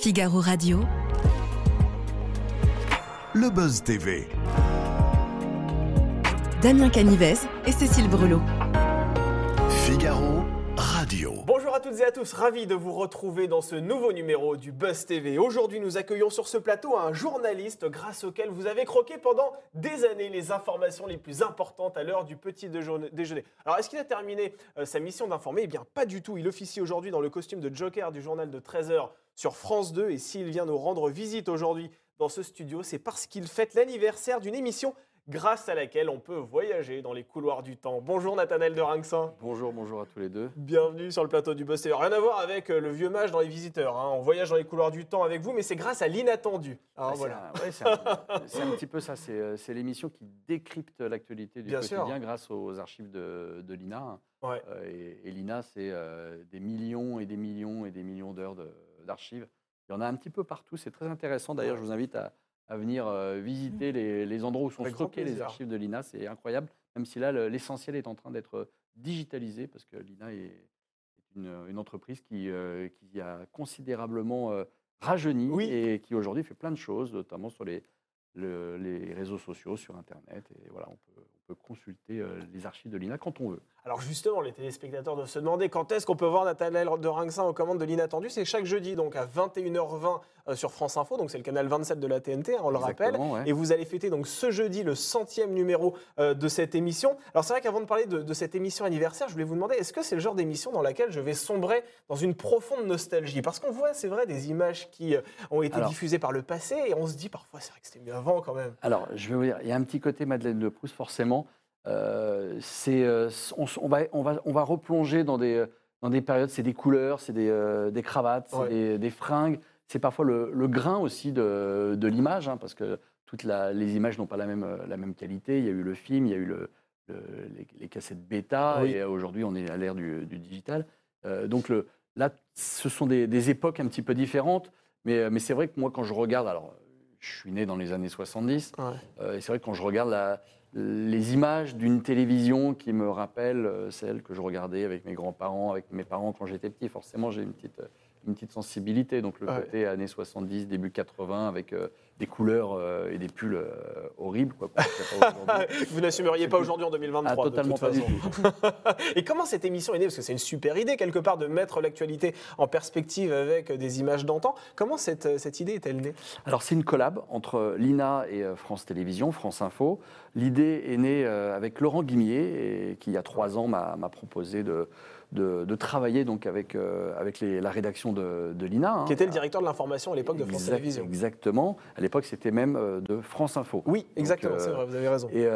Figaro Radio. Le Buzz TV. Damien Canivez et Cécile Brelot. Figaro Bonjour à toutes et à tous, ravi de vous retrouver dans ce nouveau numéro du Buzz TV. Aujourd'hui, nous accueillons sur ce plateau un journaliste grâce auquel vous avez croqué pendant des années les informations les plus importantes à l'heure du petit déjeuner. Alors, est-ce qu'il a terminé euh, sa mission d'informer? Eh bien, pas du tout. Il officie aujourd'hui dans le costume de Joker du journal de 13h sur France 2 et s'il vient nous rendre visite aujourd'hui dans ce studio, c'est parce qu'il fête l'anniversaire d'une émission grâce à laquelle on peut voyager dans les couloirs du temps. Bonjour Nathanaël de Rinxin. Bonjour, bonjour à tous les deux. Bienvenue sur le plateau du TV. Rien à voir avec euh, le vieux mage dans les visiteurs. hein. On voyage dans les couloirs du temps avec vous, mais c'est grâce à l'inattendu. Hein, c'est voilà. ouais, c'est un, un petit peu ça. C'est euh, c'est l'émission qui décrypte l'actualité du Bien sûr. quotidien grâce aux archives de, de l'INA. Ouais. Euh, et et l'INA, c'est euh, des millions et des millions et des millions d'heures de- d'archives. Il y en a un petit peu partout. C'est très intéressant. D'ailleurs, je vous invite à, à venir euh, visiter les, les endroits où sont Avec stockées les archives de l'INA. C'est incroyable. Même si là, le- l'essentiel est en train d'être digitalisé parce que l'INA est une, une entreprise qui, euh, qui a considérablement euh, rajeuni Oui. et qui aujourd'hui fait plein de choses, notamment sur les, le- les réseaux sociaux, sur Internet. Et voilà, on peut, peut consulter euh, les archives de l'INA quand on veut. Alors justement, les téléspectateurs doivent se demander quand est-ce qu'on peut voir Nathanaël de Rinxin aux commandes de l'inattendu. C'est chaque jeudi, donc à 21h20 euh, sur France Info. Donc c'est le canal 27 de la TNT, hein, on le rappelle. Ouais. Et vous allez fêter donc ce jeudi le centième numéro euh, de cette émission. Alors c'est vrai qu'avant de parler de, de cette émission anniversaire, je voulais vous demander, est-ce que c'est le genre d'émission dans laquelle je vais sombrer dans une profonde nostalgie? Parce qu'on voit, c'est vrai, des images qui ont été Alors- diffusées par le passé et on se dit parfois, c'est vrai que c'était mieux avant quand même. Alors, je vais vous dire, il y a un petit côté Madeleine de Proust, forcément. Euh, c'est, euh, on, va, on, va, on va replonger dans des, dans des périodes, c'est des couleurs, c'est des, euh, des cravates, c'est Ouais. des, des fringues, c'est parfois le, le grain aussi de, de l'image, hein, parce que toutes la- les images n'ont pas la même, la même qualité. Il y a eu le film, il y a eu le, le- les, les cassettes bêta, Oui. et aujourd'hui on est à l'ère du, du digital. Euh, donc le, là, ce sont des, des époques un petit peu différentes, mais, mais c'est vrai que moi quand je regarde, alors je suis né dans les années 70, Ouais. euh, et c'est vrai que quand je regarde la- les images d'une télévision qui me rappellent euh, celles que je regardais avec mes grands-parents, avec mes parents quand j'étais petit, forcément j'ai une petite, euh, une petite sensibilité. Donc le Ouais. côté années 70, début 80, avec euh, des couleurs euh, et des pulls euh, horribles. Quoi, vous n'assumeriez pas aujourd'hui en 2023 Ah, de totalement toute pas du façon. tout. Et comment cette émission est née? Parce que c'est une super idée, quelque part, de mettre l'actualité en perspective avec des images d'antan. Comment cette, cette idée est-elle née? Alors c'est une collab entre l'INA et euh, France Télévisions, France Info. L'idée est née euh, avec Laurent Guimier, et qui il y a trois ans m'a proposé de, de, de travailler donc avec, euh, avec les- la rédaction de, de l'INA. hein. Qui était le directeur de l'information à l'époque de France Exact- Télévisions. Exactement. À l'époque, c'était même euh, de France Info. Oui, exactement, euh, c'est vrai, vous avez raison. Et,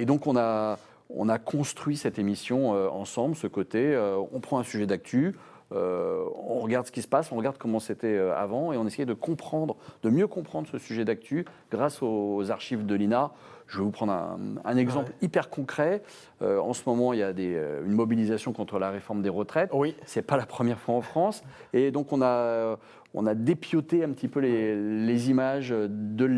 et donc, on a, on a construit cette émission ensemble, ce côté. on prend un sujet d'actu, euh, on regarde ce qui se passe, on regarde comment c'était avant, et on essaye de comprendre, de mieux comprendre ce sujet d'actu grâce aux archives de l'INA. Je vais vous prendre un, un exemple Ouais. hyper concret. Euh, en ce moment, il y a des, euh, une mobilisation contre la réforme des retraites. Oui, C'est pas la première fois en France. Et donc, on a, on a dépioté un petit peu les, les images de,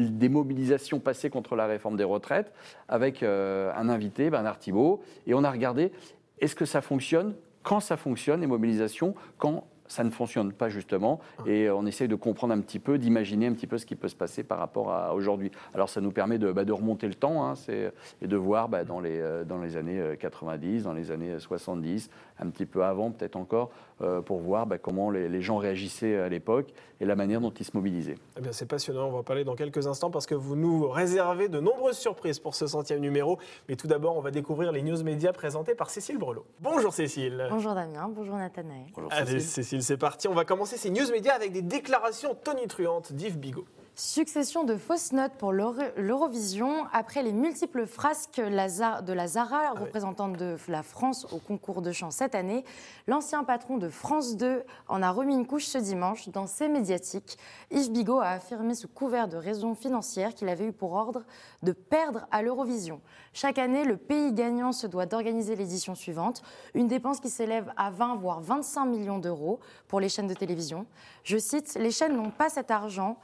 des mobilisations passées contre la réforme des retraites avec euh, un invité, Bernard Thibault. Et on a regardé est-ce que ça fonctionne? Quand ça fonctionne, les mobilisations? Quand ça ne fonctionne pas justement et on essaye de comprendre un petit peu, d'imaginer un petit peu ce qui peut se passer par rapport à aujourd'hui. Alors ça nous permet de, bah, de remonter le temps hein, c'est- et de voir bah, dans, les, euh, dans les années euh, 90, dans les années 70, un petit peu avant peut-être encore, euh, pour voir bah, comment les, les gens réagissaient à l'époque et la manière dont ils se mobilisaient. Eh bien, c'est passionnant. On va en parler dans quelques instants parce que vous nous réservez de nombreuses surprises pour ce centième numéro. Mais tout d'abord, on va découvrir les news médias présentés par Cécile Brelot. Bonjour Cécile. Bonjour Damien, bonjour Nathanaël. Bonjour, Allez, Cécile. C'est parti. On va commencer ces news médias avec des déclarations tonitruantes d'Yves Bigot. Succession de fausses notes pour l'Euro- l'Eurovision. Après les multiples frasques de la Zara, représentante de la France au concours de chant cette année, l'ancien patron de France 2 en a remis une couche ce dimanche. Dans ses médiatiques, Yves Bigot a affirmé sous couvert de raisons financières qu'il avait eu pour ordre de perdre à l'Eurovision. Chaque année, le pays gagnant se doit d'organiser l'édition suivante, une dépense qui s'élève à 20 voire 25 millions d'euros pour les chaînes de télévision. Je cite, Les chaînes n'ont pas cet argent.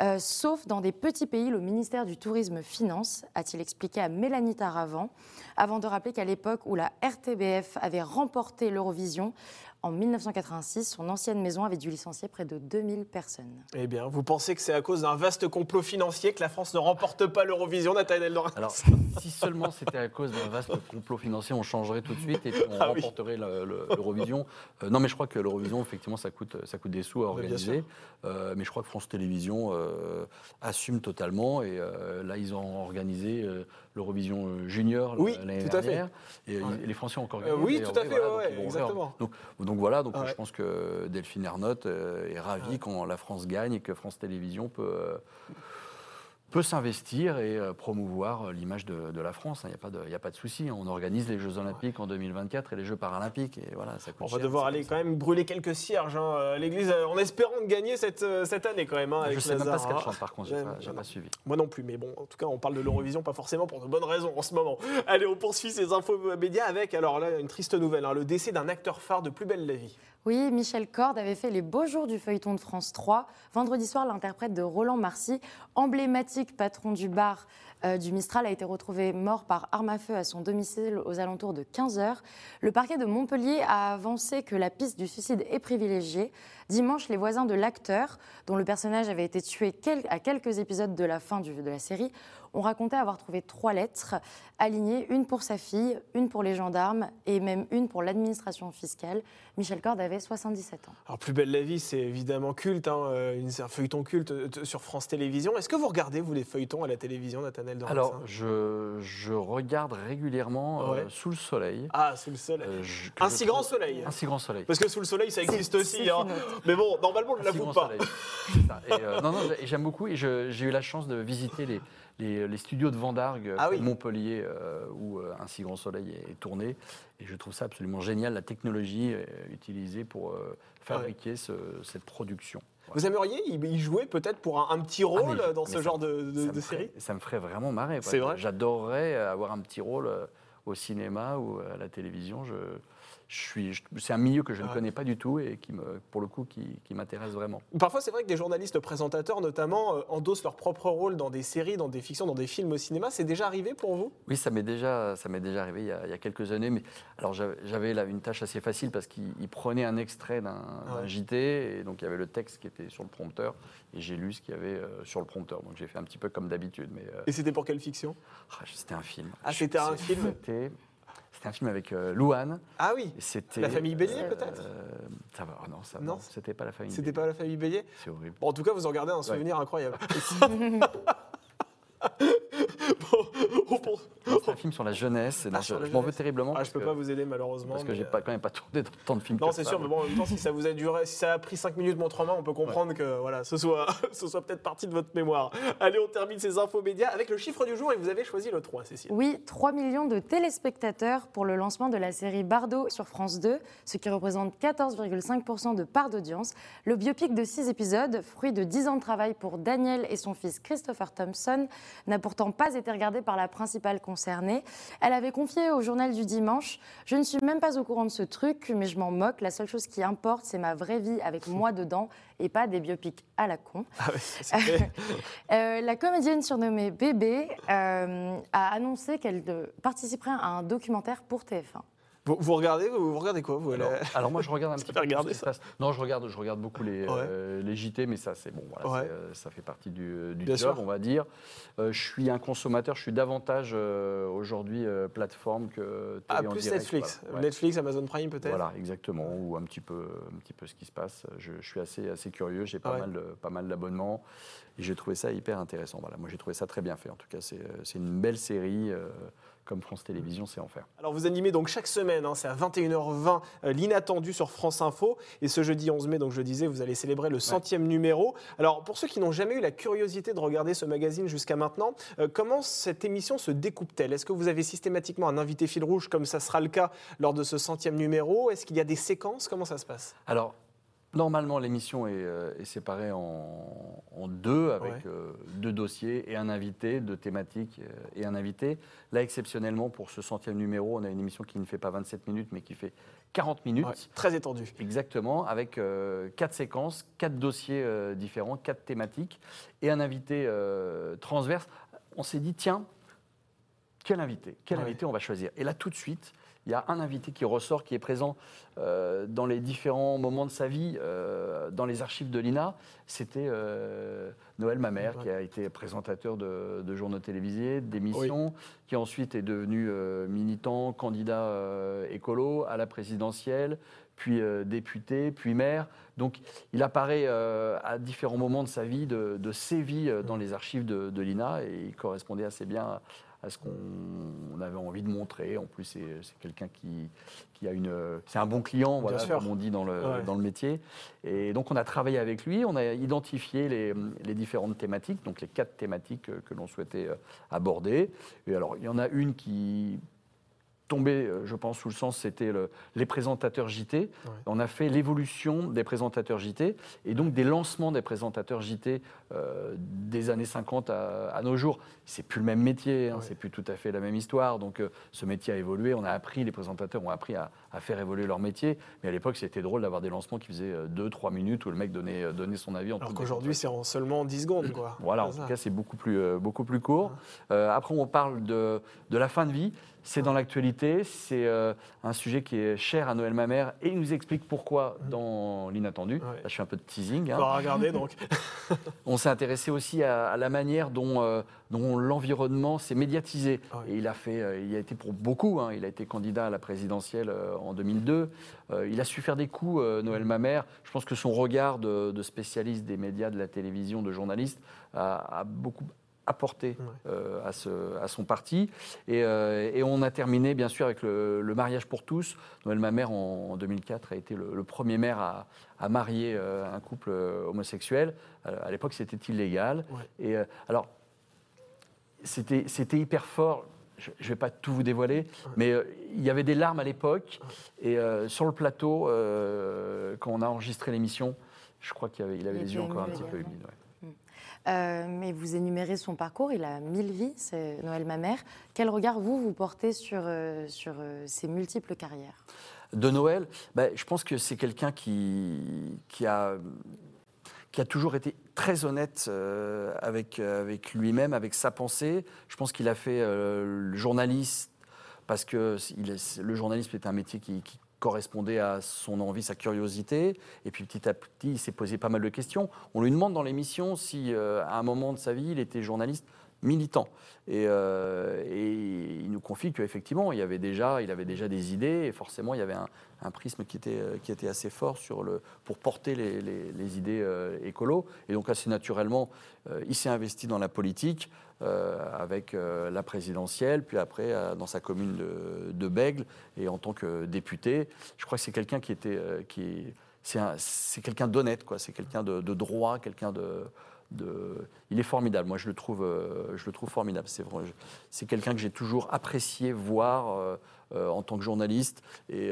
Euh, sauf dans des petits pays, le ministère du Tourisme finance, a-t-il expliqué à Mélanie Taravant, avant de rappeler qu'à l'époque où la RTBF avait remporté l'Eurovision, en 1986, son ancienne maison avait dû licencier près de 2000 personnes. Eh bien, vous pensez que c'est à cause d'un vaste complot financier que la France ne remporte pas l'Eurovision, Nathaniel Dorin Alors, si seulement c'était à cause d'un vaste complot financier, on changerait tout de suite et puis on Ah remporterait le- le- l'Eurovision. Euh, non, mais je crois que l'Eurovision, effectivement, ça coûte, ça coûte des sous à Mais bien organiser. Euh, mais je crois que France Télévisions euh, assume totalement. Et euh, là, ils ont organisé euh, l'Eurovision euh, Junior Oui, l'année tout à fait. dernière. Et euh, Ouais. les Français ont encore Euh, gagné. oui, tout à fait, voilà, ouais, donc exactement. Donc, donc voilà, donc Ah ouais. je pense que Delphine Ernotte euh, est ravie quand la France gagne et que France Télévisions peut. Euh, peut s'investir et euh, promouvoir euh, l'image de, de la France. Il n'y a pas de, y a pas de souci. On organise les Jeux Olympiques en 2024 et les Jeux Paralympiques. Et voilà, ça coûte On va cher, devoir aller quand même brûler quelques cierges hein, à l'église euh, en espérant de gagner cette, euh, cette année quand même. hein, avec Je sais même pas ce qu'elle chante par contre, j'ai Ouais, pas, suivi. Moi non plus, mais bon, en tout cas, on parle de l'Eurovision, pas forcément pour de bonnes raisons en ce moment. Allez, on poursuit ces infos médias avec, alors là, une triste nouvelle, hein, le décès d'un acteur phare de Plus belle la vie. Oui, Michel Corde avait fait les beaux jours du feuilleton de France 3. Vendredi soir, l'interprète de Roland Marcy, emblématique patron du bar euh, du Mistral, a été retrouvé mort par arme à feu à son domicile aux alentours de 15 heures. Le parquet de Montpellier a avancé que la piste du suicide est privilégiée. Dimanche, les voisins de l'acteur, dont le personnage avait été tué à quelques épisodes de la fin de la série, ont raconté avoir trouvé trois lettres alignées, une pour sa fille, une pour les gendarmes et même une pour l'administration fiscale. Michel Corde avait 77 ans. Alors, Plus belle la vie, c'est évidemment culte, hein, euh, un feuilleton culte euh, sur France Télévisions. Est-ce que vous regardez, vous, les feuilletons à la télévision, Nathaniel Dorin Alors, je, je regarde régulièrement euh. Sous le soleil. Ah, sous le soleil. Euh, je- un si trouve- grand soleil. Un si grand soleil. Parce que sous le soleil, ça existe aussi. hein. Mais bon, normalement, on ne grand pas. Et, euh, non, non, j'ai- j'aime beaucoup. Et j'ai eu la chance de visiter les, les, les studios de Vendargue, Ah oui. Montpellier, euh, où euh, Un si grand soleil est, est tourné. Et je trouve ça absolument génial, la technologie euh, utilisée pour fabriquer ce- cette production. Vous aimeriez y jouer peut-être pour un, un petit rôle Ah, mais- dans ce ça genre de, de- ça de me ferait- série? Ça me ferait vraiment marrer. C'est vrai? J'adorerais avoir un petit rôle au cinéma ou à la télévision. Je- c'est un milieu que je ne Ouais. connais pas du tout et qui me, pour le coup, qui, qui m'intéresse vraiment. Parfois, c'est vrai que des journalistes présentateurs, notamment, euh, endossent leur propre rôle dans des séries, dans des fictions, dans des films au cinéma. C'est déjà arrivé pour vous? Oui, ça m'est déjà, ça m'est déjà arrivé il y, a, il y a quelques années. Mais alors j'avais- là une tâche assez facile parce qu'il il prenait un extrait d'un Ouais. JT et donc il y avait le texte qui était sur le prompteur et j'ai lu ce qu'il y avait euh, sur le prompteur. Donc j'ai fait un petit peu comme d'habitude. Mais euh, Et c'était pour quelle fiction? Ah, c'était un film. Ah, c'était un film? C'était c'était un film avec euh, Louane. Ah oui c'était La famille Bélier, euh, peut-être Ça va, oh non, ça, Non, non, c'était pas la famille. C'était Bélier. pas la famille Bélier C'est horrible. Bon, en tout cas, vous en gardez un souvenir incroyable. C'est un film sur la jeunesse. et non, Ah, je m'en veux terriblement. Ah, je peux que- pas vous aider malheureusement. Parce que mais, j'ai euh, pas, quand même pas tourné dans tant de films Non, c'est sûr, mais bon, en même temps, si ça vous a duré, si ça a pris 5 minutes montre en main, on peut comprendre que voilà, ce soit, ce soit peut-être partie de votre mémoire. Allez, on termine ces infos médias avec le chiffre du jour et vous avez choisi le 3, Cécile. Oui, 3 millions de téléspectateurs pour le lancement de la série Bardo sur France 2, ce qui représente 14,5% de part d'audience. Le biopic de 6 épisodes, fruit de 10 ans de travail pour Daniel et son fils Christopher Thompson, n'a pourtant pas été regardé par la principale concernée. Elle avait confié au journal du dimanche Je ne suis même pas au courant de ce truc, mais je m'en moque. La seule chose qui importe, c'est ma vraie vie avec moi dedans et pas des biopics à la con. Ah ouais, Euh, la comédienne surnommée Bébé euh, a annoncé qu'elle euh, participerait à un documentaire pour TF1. Vous, vous regardez, vous, vous regardez quoi vous, Alors, moi je regarde un Ça petit peu regarder, ce qui se passe. Non, je regarde, je regarde beaucoup les, Ouais. euh, les JT, mais ça c'est bon, voilà, Ouais. c'est, euh, ça fait partie du, du job, sûr. on va dire. Euh, je suis un consommateur, je suis davantage euh, aujourd'hui euh, plateforme que Ah, télé en plus direct, Netflix. voilà. Ouais. Netflix, Amazon Prime peut-être? Voilà, exactement, ou un petit peu, un petit peu ce qui se passe. Je, je suis assez, assez curieux, j'ai pas mal, pas mal d'abonnements et j'ai trouvé ça hyper intéressant. Voilà, moi j'ai trouvé ça très bien fait. En tout cas, c'est, c'est une belle série euh, comme France Télévisions sait en faire. Alors vous animez donc chaque semaine, hein, c'est à 21h20, euh, l'inattendu sur France Info. Et ce jeudi 11 mai, donc je disais, vous allez célébrer le centième numéro. Alors pour ceux qui n'ont jamais eu la curiosité de regarder ce magazine jusqu'à maintenant, euh, comment cette émission se découpe-t-elle? Est-ce que vous avez systématiquement un invité fil rouge comme ça sera le cas lors de ce centième numéro? Est-ce qu'il y a des séquences? Comment ça se passe? Alors, normalement, l'émission est, euh, est séparée en, en deux, avec Ouais. euh, deux dossiers et un invité, deux thématiques euh, et un invité. Là, exceptionnellement, pour ce centième numéro, on a une émission qui ne fait pas 27 minutes, mais qui fait 40 minutes. Ouais, Très étendu. Exactement, avec euh, quatre séquences, quatre dossiers différents, quatre thématiques et un invité transverse. On s'est dit, tiens, quel invité Quel Ouais. invité on va choisir? Et là, tout de suite, il y a un invité qui ressort, qui est présent euh, dans les différents moments de sa vie, euh, dans les archives de l'INA. C'était euh, Noël Mamère, Ouais. qui a été présentateur de, de journaux télévisés, d'émissions, qui ensuite est devenu militant, candidat écolo à la présidentielle, puis député, puis maire. Donc il apparaît à différents moments de sa vie, de, de ses vies dans les archives de, de l'INA, et il correspondait assez bien à, à ce qu'on on avait envie de montrer. En plus, c'est quelqu'un qui, qui a une... C'est un bon client, voilà, comme on dit dans le, Ouais. dans le métier. Et donc on a travaillé avec lui, on a identifié les, les différentes thématiques, donc les quatre thématiques que l'on souhaitait euh, aborder. Et alors, il y en a une qui tombait, euh, je pense, sous le sens, c'était le- les présentateurs JT. On a fait l'évolution des présentateurs JT et donc des lancements des présentateurs JT euh, des années 50 à, à nos jours. C'est plus le même métier, hein, Ouais. c'est plus tout à fait la même histoire. Donc euh, ce métier a évolué, on a appris, les présentateurs ont appris à, à faire évoluer leur métier. Mais à l'époque, c'était drôle d'avoir des lancements qui faisaient 2-3 minutes où le mec donnait, donnait son avis en Alors qu'aujourd'hui, c'est en seulement 10 secondes. Quoi. voilà, en tout cas, c'est beaucoup plus, beaucoup plus court. Euh, après, on parle de, de la fin de vie. C'est dans l'actualité. C'est euh, un sujet qui est cher à Noël Mamère et il nous explique pourquoi dans l'inattendu. Ouais. Là, je fais un peu de teasing. hein. Faut regarder donc. On s'est intéressé aussi à, à la manière dont, euh, dont l'environnement s'est médiatisé. Et il a fait, euh, il a été pour beaucoup. hein, il a été candidat à la présidentielle en 2002. Euh, il a su faire des coups, Noël Mamère. Je pense que son regard de, de spécialiste des médias, de la télévision, de journaliste, a, a beaucoup apporté Ouais. euh, à, ce- à son parti. Et, euh, et on a terminé, bien sûr, avec le, le mariage pour tous. Noël Mamère, en, en 2004, a été le, le premier maire à, à marier euh, un couple euh, homosexuel. À l'époque, c'était illégal. Ouais. Et euh, alors, c'était hyper fort. Je ne vais pas tout vous dévoiler, mais euh, il y avait des larmes à l'époque. Et euh, sur le plateau, euh, quand on a enregistré l'émission, je crois qu'il avait, il avait Il les yeux encore un petit peu humides. ouais. Euh, mais vous énumérez son parcours, il a mille vies, c'est Noël Mamère. Quel regard, vous, vous portez sur, euh, sur euh, ses multiples carrières? De Noël, ben, je pense que c'est quelqu'un qui, qui, a, qui a toujours été très honnête euh, avec, avec lui-même, avec sa pensée. Je pense qu'il a fait le journaliste parce que le journalisme est un métier qui correspondait à son envie, sa curiosité. Et puis petit à petit, il s'est posé pas mal de questions. On lui demande dans l'émission si, euh, à un moment de sa vie, il était journaliste militant. Et, euh, et il nous confie qu'effectivement, il, avait déjà, il avait déjà des idées, et forcément, il y avait un, prisme qui était, euh, qui était assez fort sur le, pour porter les, idées euh, écolo. Et donc, assez naturellement, euh, il s'est investi dans la politique, avec la présidentielle, puis après, dans sa commune de, de Bègle, et en tant que député. Je crois que c'est quelqu'un qui était... qui, c'est un- c'est quelqu'un d'honnête, quoi. C'est quelqu'un de droit, quelqu'un de, Il est formidable. Moi, je le trouve, euh, je le trouve formidable. C'est vrai. C'est quelqu'un que j'ai toujours apprécié voir euh, euh, en tant que journaliste et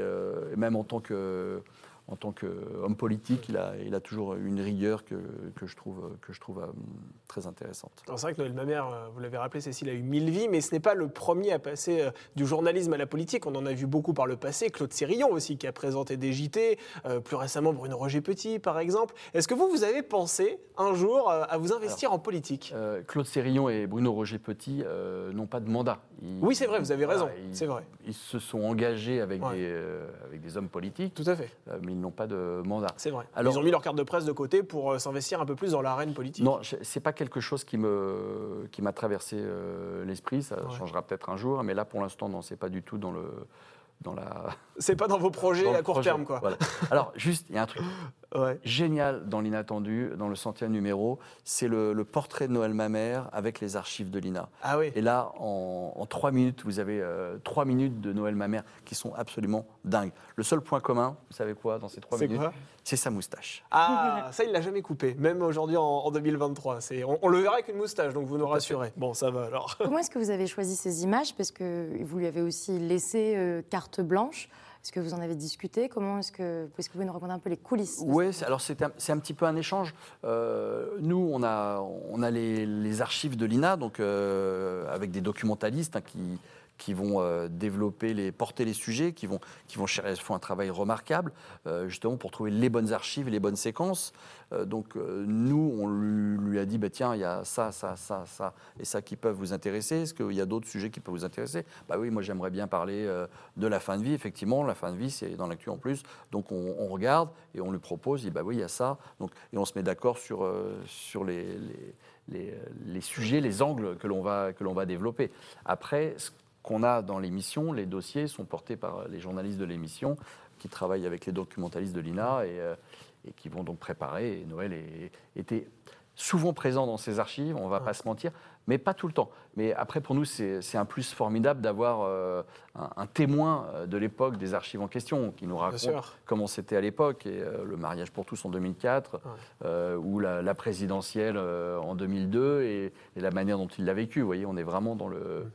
même en tant que en tant qu'homme politique, il a, il a toujours une rigueur que, que je trouve, que je trouve euh, très intéressante. C'est vrai que Noël Mamère, euh, vous l'avez rappelé, Cécile a eu mille vies, mais ce n'est pas le premier à passer euh, du journalisme à la politique. On en a vu beaucoup par le passé. Claude Sérillon aussi, qui a présenté des JT, euh, plus récemment Bruno Roger Petit, par exemple. Est-ce que vous, vous avez pensé un jour euh, à vous investir en politique? Euh, Claude Sérillon et Bruno Roger Petit euh, n'ont pas de mandat. Ils- Oui, c'est vrai, vous avez raison, ils- c'est vrai. Ils se sont engagés avec, Ouais. des, euh, avec des hommes politiques, Tout à fait, euh, mais ils n'ont pas de mandat. c'est vrai. Alors- Ils ont mis leur carte de presse de côté pour euh, s'investir un peu plus dans l'arène politique. Non, c'est pas quelque chose qui me qui m'a traversé euh, l'esprit. Ça Ouais. changera peut-être un jour, mais là pour l'instant, non, c'est pas du tout dans le dans la C'est pas dans vos projets à court projet. terme, quoi. Voilà. Alors juste, il y a un truc. Ouais. génial dans l'inattendu, dans le centième numéro, c'est le, le portrait de Noël Mamère avec les archives de l'INA. Ah oui. Et là, en, en trois minutes, vous avez euh, trois minutes de Noël Mamère qui sont absolument dingues. Le seul point commun, vous savez quoi, dans ces trois C'est minutes, quoi c'est sa moustache. Ah, ça, il l'a jamais coupé, même aujourd'hui en, en 2023. C'est, on, on le verra avec une moustache, donc vous nous rassurez. Bon, ça va alors. Comment est-ce que vous avez choisi ces images? Parce que vous lui avez aussi laissé euh, carte blanche. Est-ce que vous en avez discuté Comment est-ce que, est-ce que vous pouvez nous raconter un peu les coulisses Oui, alors c'est un, c'est un petit peu un échange. Euh, nous, on a, on a les, les archives de l'INA, donc euh, avec des documentalistes hein, qui, qui vont euh, développer, les, porter les sujets, qui vont, qui vont font un travail remarquable, euh, justement pour trouver les bonnes archives les bonnes séquences. Euh, donc nous, on lui, a dit, bah, tiens, il y a ça, ça, ça, ça, et ça qui peuvent vous intéresser. Est-ce qu'il y a d'autres sujets qui peuvent vous intéresser? Bah oui, moi j'aimerais bien parler de la fin de vie. Effectivement, la fin de vie, c'est dans l'actu en plus. Donc on, regarde et on lui propose, il dit, bah oui, il y a ça. Donc, et on se met d'accord sur, sur les, les sujets, les angles que l'on va, que l'on va développer. Après, ce qu'on a dans l'émission, les dossiers sont portés par les journalistes de l'émission qui travaillent avec les documentalistes de l'INA et, euh, et qui vont donc préparer. Et Noël est- était souvent présent dans ces archives, on ne va pas se mentir, mais pas tout le temps. Mais après, pour nous, c'est un plus formidable d'avoir euh, un, un témoin euh, de l'époque des archives en question qui nous raconte comment c'était à l'époque, et euh, le mariage pour tous en 2004, euh, ou la, la présidentielle en 2002, et, et la manière dont il l'a vécu. Vous voyez, on est vraiment dans le,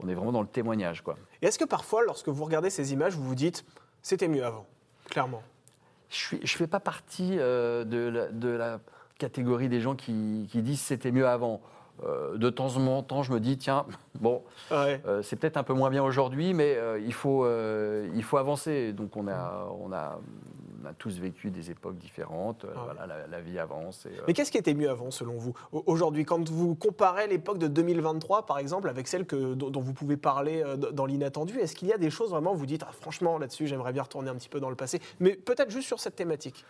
on est vraiment dans le témoignage, quoi. Et est-ce que parfois, lorsque vous regardez ces images, vous vous dites, c'était mieux avant Clairement? Je ne fais pas partie euh, de, la, de la catégorie des gens qui, qui disent c'était mieux avant. Euh, de temps en temps, je me dis, tiens, bon, Ouais. euh, c'est peut-être un peu moins bien aujourd'hui, mais il, faut, il faut avancer. Donc on a, on, a, on a tous vécu des époques différentes. Euh, Ah ouais. voilà, la, la vie avance. et, euh, Mais qu'est-ce qui était mieux avant, selon vous Au- Aujourd'hui, quand vous comparez l'époque de 2023, par exemple, avec celle que, dont, dont vous pouvez parler euh, dans l'inattendu, est-ce qu'il y a des choses vraiment où vous dites, ah, franchement, là-dessus, j'aimerais bien retourner un petit peu dans le passé? Mais peut-être juste sur cette thématique.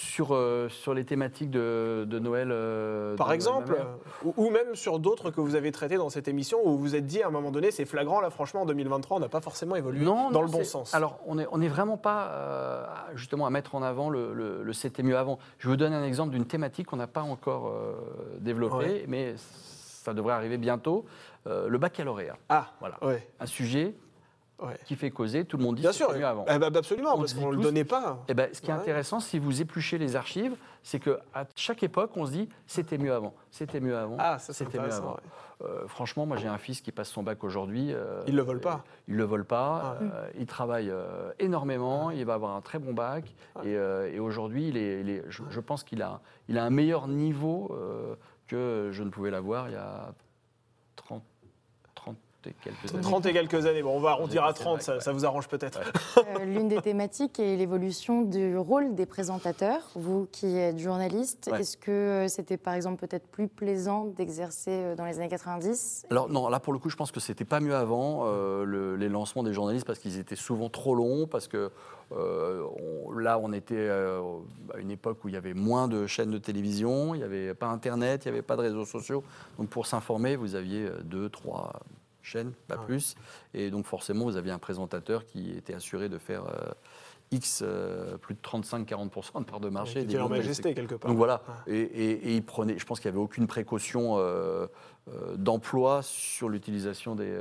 Sur, euh, sur les thématiques de, de Noël. euh, de Par Noël exemple, Mamère. euh, ou, ou même sur d'autres que vous avez traités dans cette émission, où vous vous êtes dit, à un moment donné, c'est flagrant, là, franchement, en 2023, on n'a pas forcément évolué Non, dans non, le bon c'est- sens. Alors, on n'est on est vraiment pas euh, à- justement à mettre en avant le, le- le c'était mieux avant. Je vous donne un exemple d'une thématique qu'on n'a pas encore euh, développée, Ouais. mais ça devrait arriver bientôt. euh, le baccalauréat. Ah, Voilà. ouais, Un sujet ouais. qui fait causer, tout le monde dit Bien c'était sûr, mieux avant. Eh ben, absolument, On parce qu'on ne le donnait pas. Eh ben, ce qui est intéressant, si vous épluchez les archives, c'est qu'à chaque époque, on se dit c'était mieux avant, c'était mieux avant, Ah, c'était mieux avant. ouais. Euh, franchement, moi j'ai un fils qui passe son bac aujourd'hui. euh, Il le vole pas. Il le vole pas. Ah. euh, il travaille euh, énormément. Il va avoir un très bon bac. Ah. Et, euh, et aujourd'hui, il est, il est- je, je pense qu'il a, il a un meilleur niveau euh, que je ne pouvais l'avoir il y a 30, 30 et quelques années. 30 et quelques années, bon, on va arrondir à passé le 30, bac, ça, vous arrange peut-être. Euh, L'une des thématiques est l'évolution du rôle des présentateurs. Vous qui êtes journaliste, Ouais. est-ce que euh, c'était par exemple peut-être plus plaisant d'exercer euh, dans les années 90 Alors non, là pour le coup, je pense que c'était pas mieux avant euh, le- les lancements des journalistes parce qu'ils étaient souvent trop longs, parce que euh, on- là on était euh, à une époque où il y avait moins de chaînes de télévision, il n'y avait pas Internet, il n'y avait pas de réseaux sociaux. Donc pour s'informer, vous aviez deux, trois chaînes, pas Ah ouais. plus. Et donc forcément, vous aviez un présentateur qui était assuré de faire euh, X, euh, plus de 35-40% de part de marché. Qui était en majesté quelque part. donc voilà, et, et- et il prenait, je pense qu'il n'y avait aucune précaution euh, d'emploi sur l'utilisation des,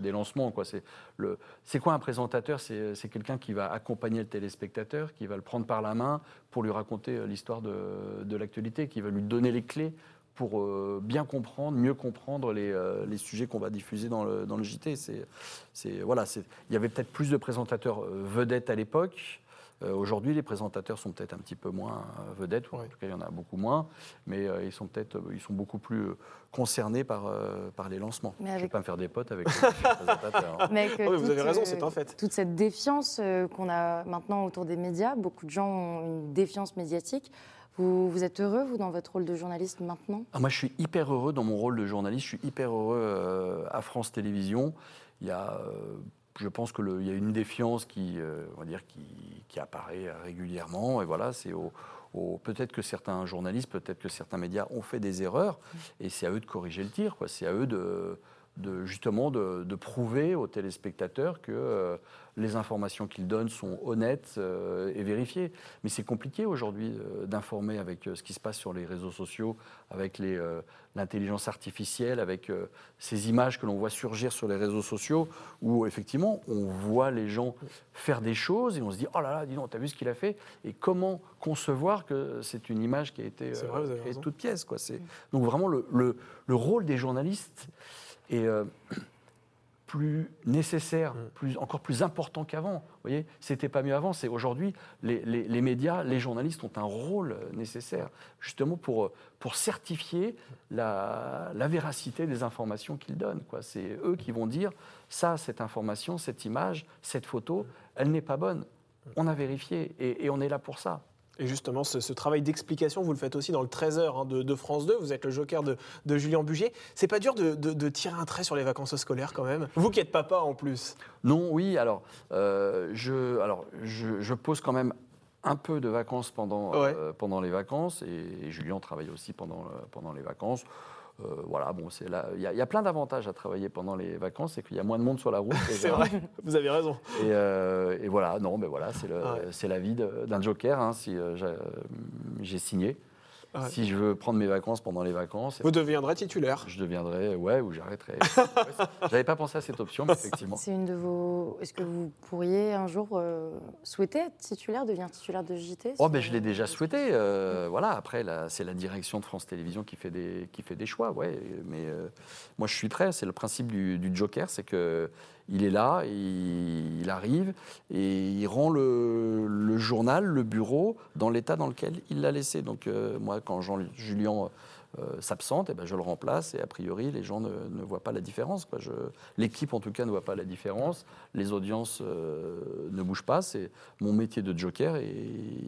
des lancements. quoi. C'est le- c'est quoi un présentateur? C'est c'est quelqu'un qui va accompagner le téléspectateur, qui va le prendre par la main pour lui raconter l'histoire de, de l'actualité, qui va lui donner les clés pour euh, bien comprendre, mieux comprendre les, euh, les sujets qu'on va diffuser dans le, dans le JT. Voilà, il y avait peut-être plus de présentateurs euh, vedettes à l'époque. Euh, Aujourd'hui, les présentateurs sont peut-être un petit peu moins euh, vedettes, ou en tout cas, il y en a beaucoup moins, mais euh, ils sont peut-être, ils sont beaucoup plus concernés par, euh, par les lancements. Mais Je ne vais pas me faire des potes avec les présentateurs. hein. Mais avec, euh, Ah vous avez raison, c'est un fait. Toute cette défiance euh, qu'on a maintenant autour des médias, beaucoup de gens ont une défiance médiatique. Vous, vous êtes heureux, vous, dans votre rôle de journaliste maintenant? Ah, moi, je suis hyper heureux dans mon rôle de journaliste. Je suis hyper heureux euh, à France Télévisions. Il y a, euh, je pense qu'il y a une défiance qui, euh, on va dire, qui, qui apparaît régulièrement. Et voilà, c'est au, au- peut-être que certains journalistes, peut-être que certains médias ont fait des erreurs. Et c'est à eux de corriger le tir. quoi. C'est à eux de, de justement de, de prouver aux téléspectateurs que euh, les informations qu'ils donnent sont honnêtes euh, et vérifiées. Mais c'est compliqué aujourd'hui euh, d'informer avec ce qui se passe sur les réseaux sociaux, avec l'intelligence artificielle, avec ces images que l'on voit surgir sur les réseaux sociaux, où effectivement on voit les gens faire des choses et on se dit oh là là, dis donc, t'as vu ce qu'il a fait? Et comment concevoir que c'est une image qui a été vrai, toute pièce quoi. Donc vraiment le, le- le rôle des journalistes est euh, plus nécessaire, Mm. plus, encore plus important qu'avant. Vous voyez, c'était pas mieux avant. C'est aujourd'hui les, les- les médias, les journalistes ont un rôle euh, nécessaire justement pour, euh, pour certifier la, la véracité des informations qu'ils donnent. quoi. C'est eux qui vont dire ça, cette information, cette image, cette photo, elle n'est pas bonne. On a vérifié et, et on est là pour ça. Et justement, ce, ce travail d'explication, vous le faites aussi dans le 13h hein, de, de France 2. Vous êtes le joker de, de Julien Bugier. C'est pas dur de, tirer un trait sur les vacances scolaires quand même? Vous qui êtes papa en plus. Non, oui, alors, euh, je, alors je, je pose quand même un peu de vacances pendant, Ouais. euh, pendant les vacances, et, et Julien travaille aussi pendant, pendant les vacances. Euh, voilà, bon, c'est là. Il y, a- il y a plein d'avantages à travailler pendant les vacances, c'est qu'il y a moins de monde sur la route. C'est vrai, vous avez raison. Et, euh, et voilà, non, mais voilà, c'est Ah ouais. la vie d'un joker. hein, si euh, j'ai- signé, Ouais. si je veux prendre mes vacances pendant les vacances, Vous deviendrez titulaire. je deviendrai, ouais, ou j'arrêterai. J'avais pas pensé à cette option, mais effectivement. C'est une de vos. Est-ce que vous pourriez un jour euh, souhaiter être titulaire, devenir titulaire de JT Oh, ben, je l'ai déjà souhaité. euh, voilà, après, là, c'est la direction de France Télévisions qui fait des, qui fait des choix. Ouais, mais euh, moi, je suis prêt. C'est le principe du, du Joker c'est que il est là, il, il arrive et il rend le, journal, le bureau, dans l'état dans lequel il l'a laissé. Donc, euh, moi, quand Jean, Julien euh, s'absente, eh ben, je le remplace et a priori, les gens ne, voient pas la différence. L'équipe, en tout cas, ne voit pas la différence. Les audiences euh, ne bougent pas. C'est mon métier de joker et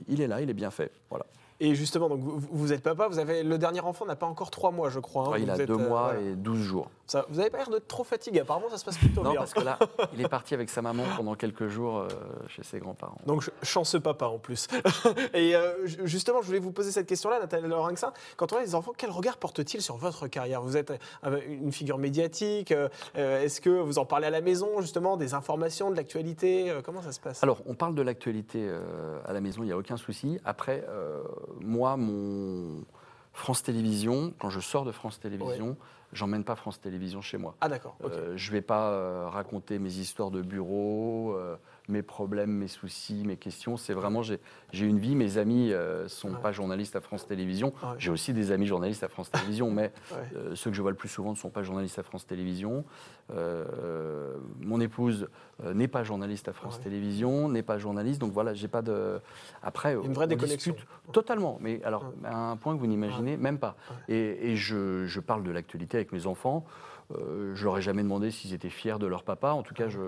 il est là, il est bien fait. Voilà. Et justement, donc vous, vous êtes papa, vous avez le dernier enfant n'a pas encore trois mois, je crois. hein. Ouais, il a êtes, deux euh, mois voilà. et 12 jours. Ça- vous n'avez pas l'air de trop fatigué. Apparemment, ça se passe plutôt Non, bien. parce que là, il est parti avec sa maman pendant quelques jours euh, chez ses grands-parents. Donc ch- chanceux papa en plus. Et euh, ju- justement, je voulais vous poser cette question-là, Nathalie Laurenxin. Quand on a des enfants, quel regard porte-t-il sur votre carrière? Vous êtes euh, une figure médiatique. euh, euh, Est-ce que vous en parlez à la maison, justement, des informations, de l'actualité euh, Comment ça se passe? Alors, on parle de l'actualité euh, à la maison, il n'y a aucun souci. Après, euh, moi, mon France Télévisions, quand je sors de France Télévisions, j'emmène pas France Télévisions chez moi. Ah d'accord. Euh, je ne vais pas euh, raconter mes histoires de bureau, euh, mes problèmes, mes soucis, mes questions. C'est vraiment, j'ai une vie. Mes amis ne sont Ouais. pas journalistes à France Télévisions. Ouais. J'ai aussi des amis journalistes à France Télévisions, mais Ouais. euh, ceux que je vois le plus souvent ne sont pas journalistes à France Télévisions. Euh, mon épouse euh, n'est pas journaliste à France. Télévisions, n'est pas journaliste. Donc voilà, j'ai pas de. Après, Une vraie on déconnexion. Totalement. Mais alors, à un point que vous n'imaginez même pas. Et, et je, je parle de l'actualité avec mes enfants. Euh, je leur ai jamais demandé s'ils étaient fiers de leur papa. En tout cas, je-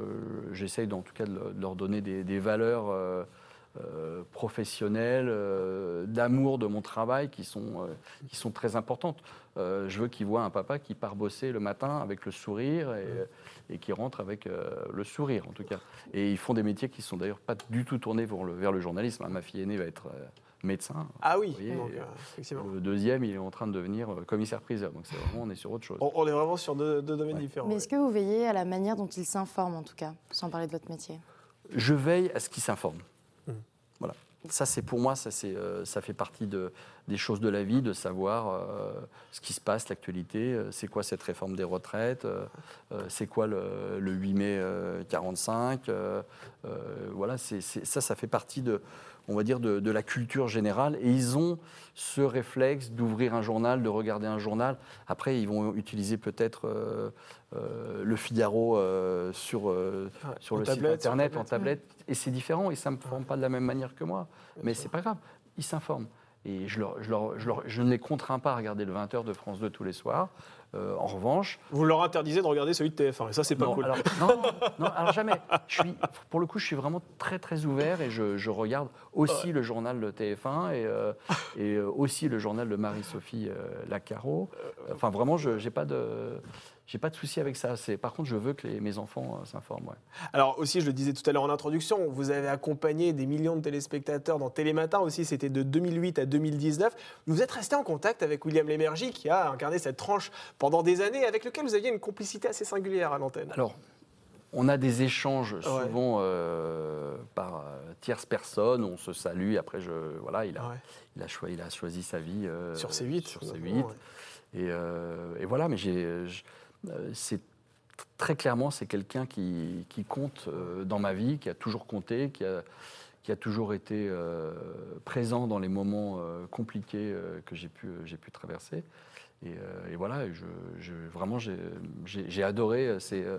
j'essaye tout cas de, le- de leur donner des, des valeurs euh, professionnelles, euh, d'amour de mon travail qui sont, euh, qui sont très importantes. Euh, je veux qu'ils voient un papa qui part bosser le matin avec le sourire et, et qui rentre avec euh, le sourire en tout cas. Et ils font des métiers qui sont d'ailleurs pas du tout tournés vers le, vers le journalisme. hein. Ma fille aînée va être euh, médecin. Ah oui, voyez, donc, euh. Le deuxième, il est en train de devenir euh, commissaire-priseur. Donc c'est vraiment, on est sur autre chose. On, on est vraiment sur deux, deux domaines Ouais. différents. Mais ouais. est-ce que vous veillez à la manière dont ils s'informent, en tout cas, sans parler de votre métier? Je veille à ce qu'ils s'informent. Voilà. Ça, c'est pour moi, ça, c'est, euh, ça fait partie de, des choses de la vie, de savoir euh, ce qui se passe, l'actualité, euh, c'est quoi cette réforme des retraites, c'est quoi le, le 8 mai euh, 45. euh, euh, voilà, c'est, ça, ça fait partie de, on va dire, de, de la culture générale. Et ils ont ce réflexe d'ouvrir un journal, de regarder un journal. Après, ils vont utiliser peut-être euh, euh, le Figaro euh, sur, Ouais, sur le tablette, site internet, en tablette. Et c'est différent, ils ne s'informent pas de la même manière que moi. Mais c'est pas grave, ils s'informent. Et je, leur- je, leur- je leur- je ne les contrains pas à regarder le 20h de France 2 tous les soirs. Euh, en revanche, Vous leur interdisez de regarder celui de TF1, et ça, c'est pas non, cool. alors, non, non, alors jamais. Je suis, pour le coup, je suis vraiment très très ouvert et je, regarde aussi le journal de TF1 et, euh, et euh, aussi le journal de Marie-Sophie euh, Lacaro. Enfin, vraiment, je n'ai pas de. J'ai pas de souci avec ça. C'est par contre, je veux que les- mes enfants euh, s'informent. ouais. Alors aussi, je le disais tout à l'heure en introduction, vous avez accompagné des millions de téléspectateurs dans Télématin aussi, c'était de 2008 à 2019. Vous êtes resté en contact avec William Lémergie qui a incarné cette tranche pendant des années, avec lequel vous aviez une complicité assez singulière à l'antenne. Alors, on a des échanges souvent euh, par euh, tierces personnes, on se salue, après, je, voilà, il a, Ouais. il a, choisi, il a choisi sa vie. euh, Sur C8. Sur notamment, C8. ouais. Et, et voilà, mais j'ai, c'est très clairement, c'est quelqu'un qui, qui compte euh, dans ma vie, qui a toujours compté, qui a, qui a toujours été euh, présent dans les moments euh, compliqués euh, que j'ai pu, pu traverser. Et, euh, voilà, vraiment, j'ai, adoré. euh, euh,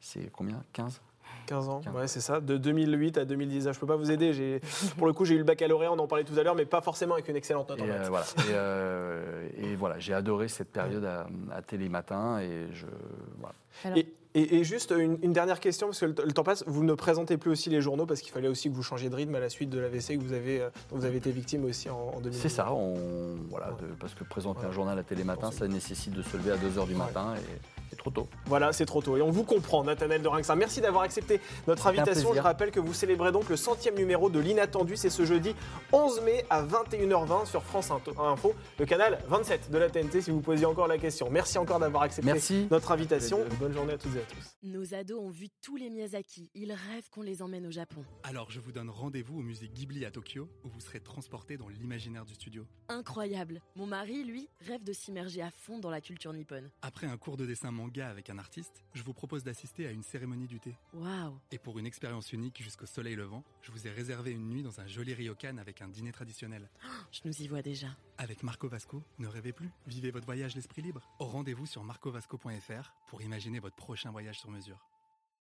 c'est combien? 15 15 ans, 15. ouais, c'est ça. De 2008 à 2010. Je peux pas vous aider. J'ai, pour le coup, j'ai eu le baccalauréat, on en parlait tout à l'heure, mais pas forcément avec une excellente note Et, en maths. euh, voilà. Et, euh, et voilà, j'ai adoré cette période à, à Télématin et je, voilà. Alors- Et, et- et juste une, une dernière question, parce que le, le temps passe. Vous ne présentez plus aussi les journaux parce qu'il fallait aussi que vous changiez de rythme à la suite de l'AVC que vous avez, euh, dont vous avez été victime aussi en, en 2010. C'est ça, on, voilà, de- parce que présenter Ouais. un journal à Télématin, ça nécessite de se lever à 2h du matin et c'est trop tôt. Voilà, c'est trop tôt. Et on vous comprend, Nathanaël de Rinxin. Merci d'avoir accepté notre invitation. Je rappelle que vous célébrez donc le centième numéro de l'Inattendu. C'est ce jeudi 11 mai à 21h20 sur France Info, le canal 27 de la TNT, si vous posiez encore la question. Merci encore d'avoir accepté Merci. notre invitation. Bonne journée à toutes et à tous. Nos ados ont vu tous les Miyazaki. Ils rêvent qu'on les emmène au Japon. Alors je vous donne rendez-vous au musée Ghibli à Tokyo, où vous serez transporté dans l'imaginaire du studio. Incroyable. Mon mari, lui, rêve de s'immerger à fond dans la culture nippone. Après un cours de dessin manga avec un artiste, je vous propose d'assister à une cérémonie du thé. Waouh. Et pour une expérience unique jusqu'au soleil levant, je vous ai réservé une nuit dans un joli ryokan avec un dîner traditionnel. Je nous y vois déjà. Avec Marco Vasco, ne rêvez plus, vivez votre voyage l'esprit libre. Au rendez-vous sur marcovasco.fr pour imaginer votre prochain voyage sur mesure.